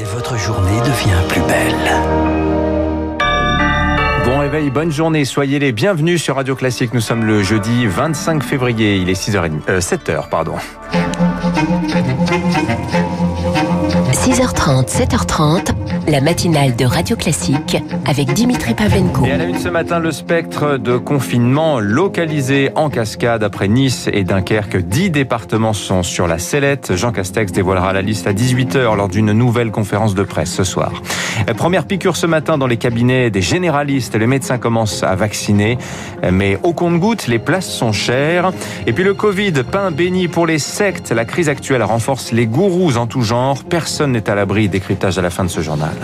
Et votre journée devient plus belle. Bon réveil, bonne journée, soyez les bienvenus sur Radio Classique. Nous sommes le jeudi 25 février, il est 6h30, euh, 7h, pardon. 6h30, 7h30, la matinale de Radio Classique avec Dimitri Pavlenko. Et à la une ce matin, le spectre de confinement localisé en cascade après Nice et Dunkerque. Dix départements sont sur la sellette. Jean Castex dévoilera la liste à 18h lors d'une nouvelle conférence de presse ce soir. Première piqûre ce matin dans les cabinets des généralistes. Les médecins commencent à vacciner, mais au compte-gouttes, les places sont chères. Et puis le Covid, pain béni pour les sectes. La crise actuelle renforce les gourous en tout genre. Personne n'est à l'abri. Décryptage à la fin de ce journal.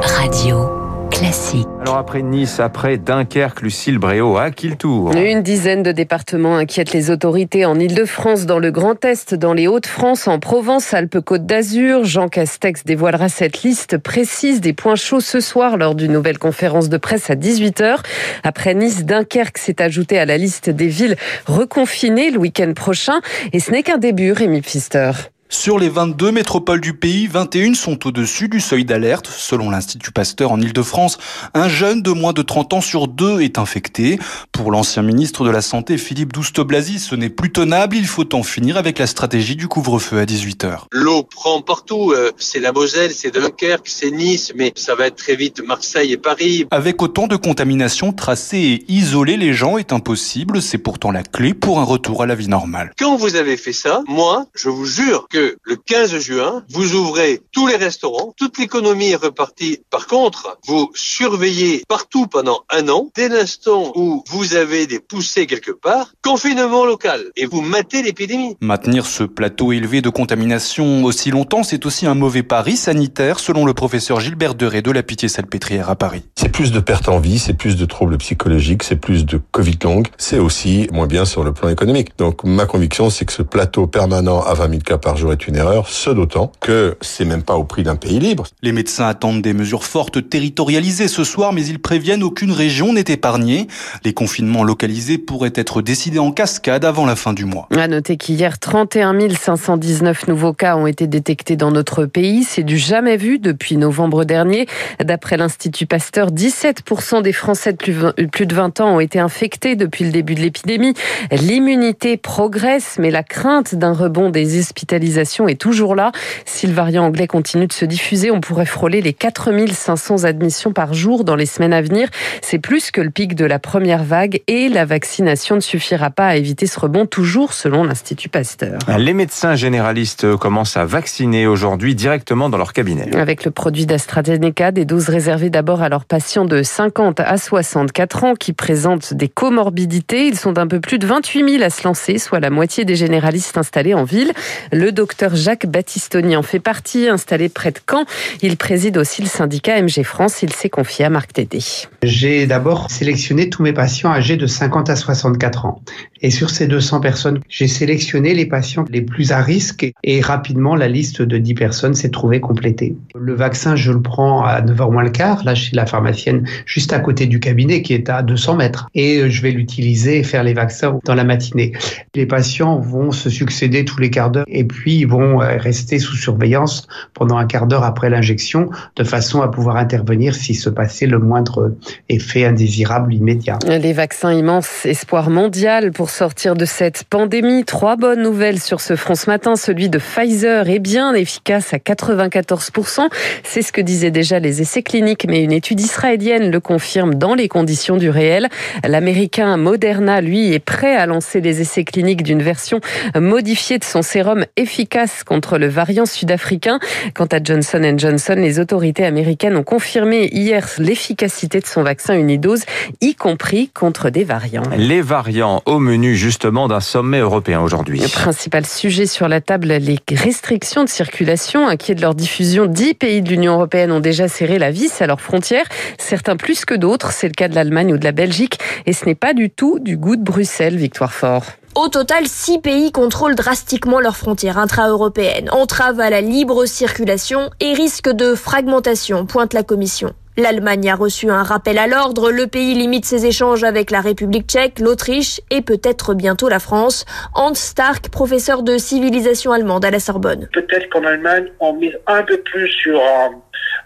Radio classique. Alors après Nice, après Dunkerque, Lucille Bréau, à qui le tour Une dizaine de départements inquiètent les autorités en Ile-de-France, dans le Grand Est, dans les Hauts-de-France, en Provence, Alpes-Côte d'Azur. Jean Castex dévoilera cette liste précise des points chauds ce soir lors d'une nouvelle conférence de presse à 18h. Après Nice, Dunkerque s'est ajouté à la liste des villes reconfinées le week-end prochain. Et ce n'est qu'un début, Rémi Pfister. Sur les 22 métropoles du pays, 21 sont au-dessus du seuil d'alerte. Selon l'Institut Pasteur en Ile-de-France, un jeune de moins de 30 ans sur deux est infecté. Pour l'ancien ministre de la Santé, Philippe Douste-Blazy, ce n'est plus tenable. Il faut en finir avec la stratégie du couvre-feu à 18h. L'eau prend partout. Euh, c'est la Moselle, c'est Dunkerque, c'est Nice, mais ça va être très vite Marseille et Paris. Avec autant de contamination, tracer et isoler les gens est impossible. C'est pourtant la clé pour un retour à la vie normale. Quand vous avez fait ça, moi, je vous jure que le 15 juin, vous ouvrez tous les restaurants, toute l'économie est repartie. Par contre, vous surveillez partout pendant un an. Dès l'instant où vous avez des poussées quelque part, confinement local et vous matez l'épidémie. Maintenir ce plateau élevé de contamination aussi longtemps, c'est aussi un mauvais pari sanitaire, selon le professeur Gilbert Deray de la Pitié-Salpêtrière à Paris. C'est plus de pertes en vie, c'est plus de troubles psychologiques, c'est plus de Covid long, c'est aussi moins bien sur le plan économique. Donc ma conviction, c'est que ce plateau permanent à 20 000 cas par jour est une erreur, ce d'autant que c'est même pas au prix d'un pays libre. Les médecins attendent des mesures fortes territorialisées ce soir, mais ils préviennent aucune région n'est épargnée. Les confinements localisés pourraient être décidés en cascade avant la fin du mois. À noter qu'hier, 31 519 nouveaux cas ont été détectés dans notre pays. C'est du jamais vu depuis novembre dernier. D'après l'Institut Pasteur, 17% des Français de plus de 20 ans ont été infectés depuis le début de l'épidémie. L'immunité progresse, mais la crainte d'un rebond des hospitalisations est toujours là. Si le variant anglais continue de se diffuser, on pourrait frôler les 4500 admissions par jour dans les semaines à venir. C'est plus que le pic de la première vague et la vaccination ne suffira pas à éviter ce rebond, toujours selon l'Institut Pasteur. Les médecins généralistes commencent à vacciner aujourd'hui directement dans leur cabinet. Avec le produit d'AstraZeneca, des doses réservées d'abord à leurs patients de 50 à 64 ans qui présentent des comorbidités. Ils sont d'un peu plus de 28 000 à se lancer, soit la moitié des généralistes installés en ville. Le docteur Jacques Battistoni en fait partie, installé près de Caen. Il préside aussi le syndicat MG France. Il s'est confié à Marc Tédé. J'ai d'abord sélectionné tous mes patients âgés de 50 à 64 ans. Et sur ces 200 personnes, j'ai sélectionné les patients les plus à risque et rapidement la liste de 10 personnes s'est trouvée complétée. Le vaccin, je le prends à 9h moins le quart, là chez la pharmacienne juste à côté du cabinet qui est à 200 mètres. Et je vais l'utiliser et faire les vaccins dans la matinée. Les patients vont se succéder tous les quarts d'heure et puis ils vont rester sous surveillance pendant un quart d'heure après l'injection de façon à pouvoir intervenir s'il se passait le moindre effet indésirable immédiat. Les vaccins immenses, espoir mondial pour sortir de cette pandémie. Trois bonnes nouvelles sur ce front ce matin. Celui de Pfizer est bien efficace à 94%. C'est ce que disaient déjà les essais cliniques, mais une étude israélienne le confirme dans les conditions du réel. L'américain Moderna, lui, est prêt à lancer les essais cliniques d'une version modifiée de son sérum efficace contre le variant sud-africain. Quant à Johnson Johnson, les autorités américaines ont confirmé hier l'efficacité de son vaccin unidose, y compris contre des variants. Les variants au menu justement d'un sommet européen aujourd'hui. Le principal sujet sur la table, les restrictions de circulation. Inquiets de leur diffusion, dix pays de l'Union européenne ont déjà serré la vis à leurs frontières, certains plus que d'autres. C'est le cas de l'Allemagne ou de la Belgique. Et ce n'est pas du tout du goût de Bruxelles, Victoire Fort. Au total, six pays contrôlent drastiquement leurs frontières intra-européennes, entravent à la libre circulation et risquent de fragmentation, pointe la Commission. L'Allemagne a reçu un rappel à l'ordre. Le pays limite ses échanges avec la République tchèque, l'Autriche et peut-être bientôt la France. Hans Stark, professeur de civilisation allemande à la Sorbonne. Peut-être qu'en Allemagne, on mise un peu plus sur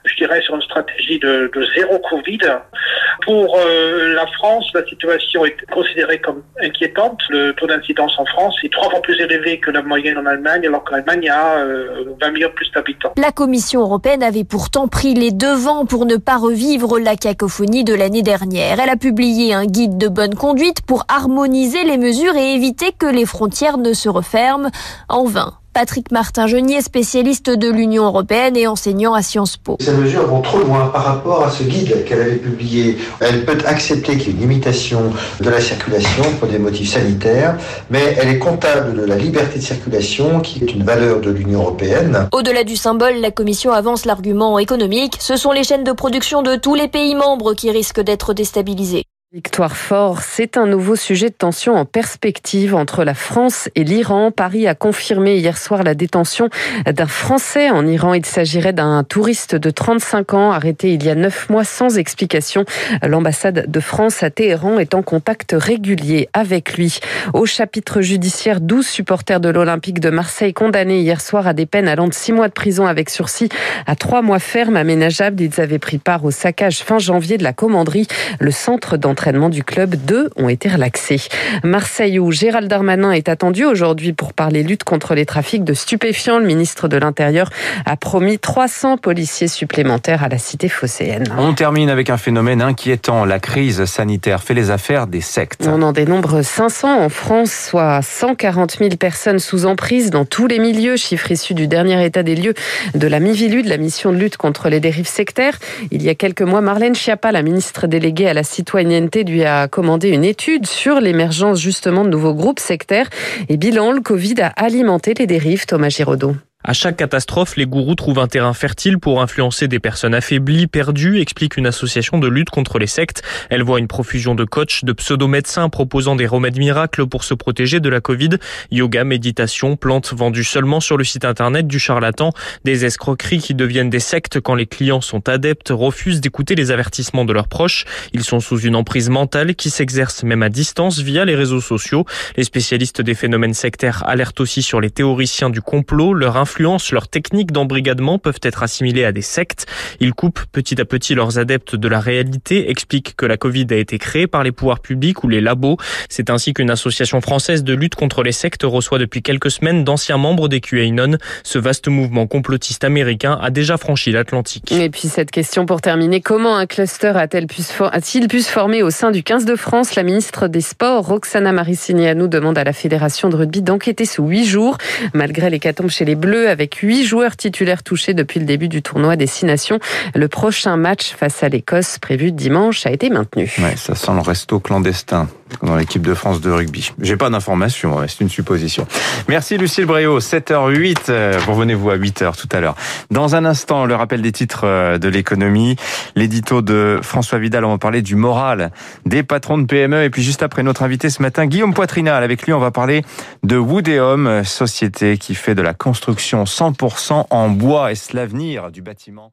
je dirais, sur une stratégie de zéro Covid. Pour euh, la France, la situation est considérée comme inquiétante. Le taux d'incidence en France est trois fois plus élevé que la moyenne en Allemagne, alors qu'en Allemagne, a euh, 20 millions plus d'habitants. La Commission européenne avait pourtant pris les devants pour ne pas revivre la cacophonie de l'année dernière. Elle a publié un guide de bonne conduite pour harmoniser les mesures et éviter que les frontières ne se referment en vain. Patrick Martin-Genier, spécialiste de l'Union européenne et enseignant à Sciences Po. Ces mesures vont trop loin par rapport à ce guide qu'elle avait publié. Elle peut accepter qu'il y ait une limitation de la circulation pour des motifs sanitaires, mais elle est comptable de la liberté de circulation qui est une valeur de l'Union européenne. Au-delà du symbole, la Commission avance l'argument économique. Ce sont les chaînes de production de tous les pays membres qui risquent d'être déstabilisées. Victoire fort, c'est un nouveau sujet de tension en perspective entre la France et l'Iran. Paris a confirmé hier soir la détention d'un Français en Iran. Il s'agirait d'un touriste de 35 ans arrêté il y a neuf mois sans explication. L'ambassade de France à Téhéran est en contact régulier avec lui. Au chapitre judiciaire, 12 supporters de l'Olympique de Marseille condamnés hier soir à des peines allant de 6 mois de prison avec sursis à 3 mois ferme aménageables. Ils avaient pris part au saccage fin janvier de la commanderie, le centre d'entraînement entraînement du club. Deux ont été relaxés. Marseille où Gérald Darmanin est attendu aujourd'hui pour parler lutte contre les trafics de stupéfiants. Le ministre de l'Intérieur a promis 300 policiers supplémentaires à la cité phocéenne. On termine avec un phénomène inquiétant. La crise sanitaire fait les affaires des sectes. On en dénombre 500 en France, soit 140 000 personnes sous emprise dans tous les milieux. Chiffre issu du dernier état des lieux de la MIVILU, de la mission de lutte contre les dérives sectaires. Il y a quelques mois, Marlène Schiappa, la ministre déléguée à la citoyenneté, lui a commandé une étude sur l'émergence justement de nouveaux groupes sectaires. Et bilan, le Covid a alimenté les dérives, Thomas Giraudot. À chaque catastrophe, les gourous trouvent un terrain fertile pour influencer des personnes affaiblies, perdues, explique une association de lutte contre les sectes. Elle voit une profusion de coachs, de pseudo-médecins proposant des remèdes miracles pour se protéger de la Covid. Yoga, méditation, plantes vendues seulement sur le site internet du charlatan. Des escroqueries qui deviennent des sectes quand les clients sont adeptes, refusent d'écouter les avertissements de leurs proches. Ils sont sous une emprise mentale qui s'exerce même à distance via les réseaux sociaux. Les spécialistes des phénomènes sectaires alertent aussi sur les théoriciens du complot, leur influence, leurs techniques d'embrigadement peuvent être assimilées à des sectes. Ils coupent petit à petit leurs adeptes de la réalité, expliquent que la Covid a été créée par les pouvoirs publics ou les labos. C'est ainsi qu'une association française de lutte contre les sectes reçoit depuis quelques semaines d'anciens membres des QAnon. Ce vaste mouvement complotiste américain a déjà franchi l'Atlantique. Et puis cette question pour terminer, comment un cluster a-t-il pu, se former au sein du 15 de France? La ministre des Sports, Roxana Maricinianou, demande à la Fédération de rugby d'enquêter sous huit jours. Malgré l'hécatombe chez les Bleus, avec huit joueurs titulaires touchés depuis le début du tournoi Destination. Le prochain match face à l'Écosse prévu dimanche a été maintenu. Ça sent le resto clandestin dans l'équipe de France de rugby. J'ai pas d'informations, c'est une supposition. Merci Lucille Bréau, 7h08, revenez-vous à 8h tout à l'heure. Dans un instant, le rappel des titres euh, de l'économie, l'édito de François Vidal, on va parler du moral des patrons de PME et puis juste après notre invité ce matin, Guillaume Poitrinal. Avec lui, on va parler de Woodéum, société qui fait de la construction 100% en bois. Est-ce l'avenir du bâtiment?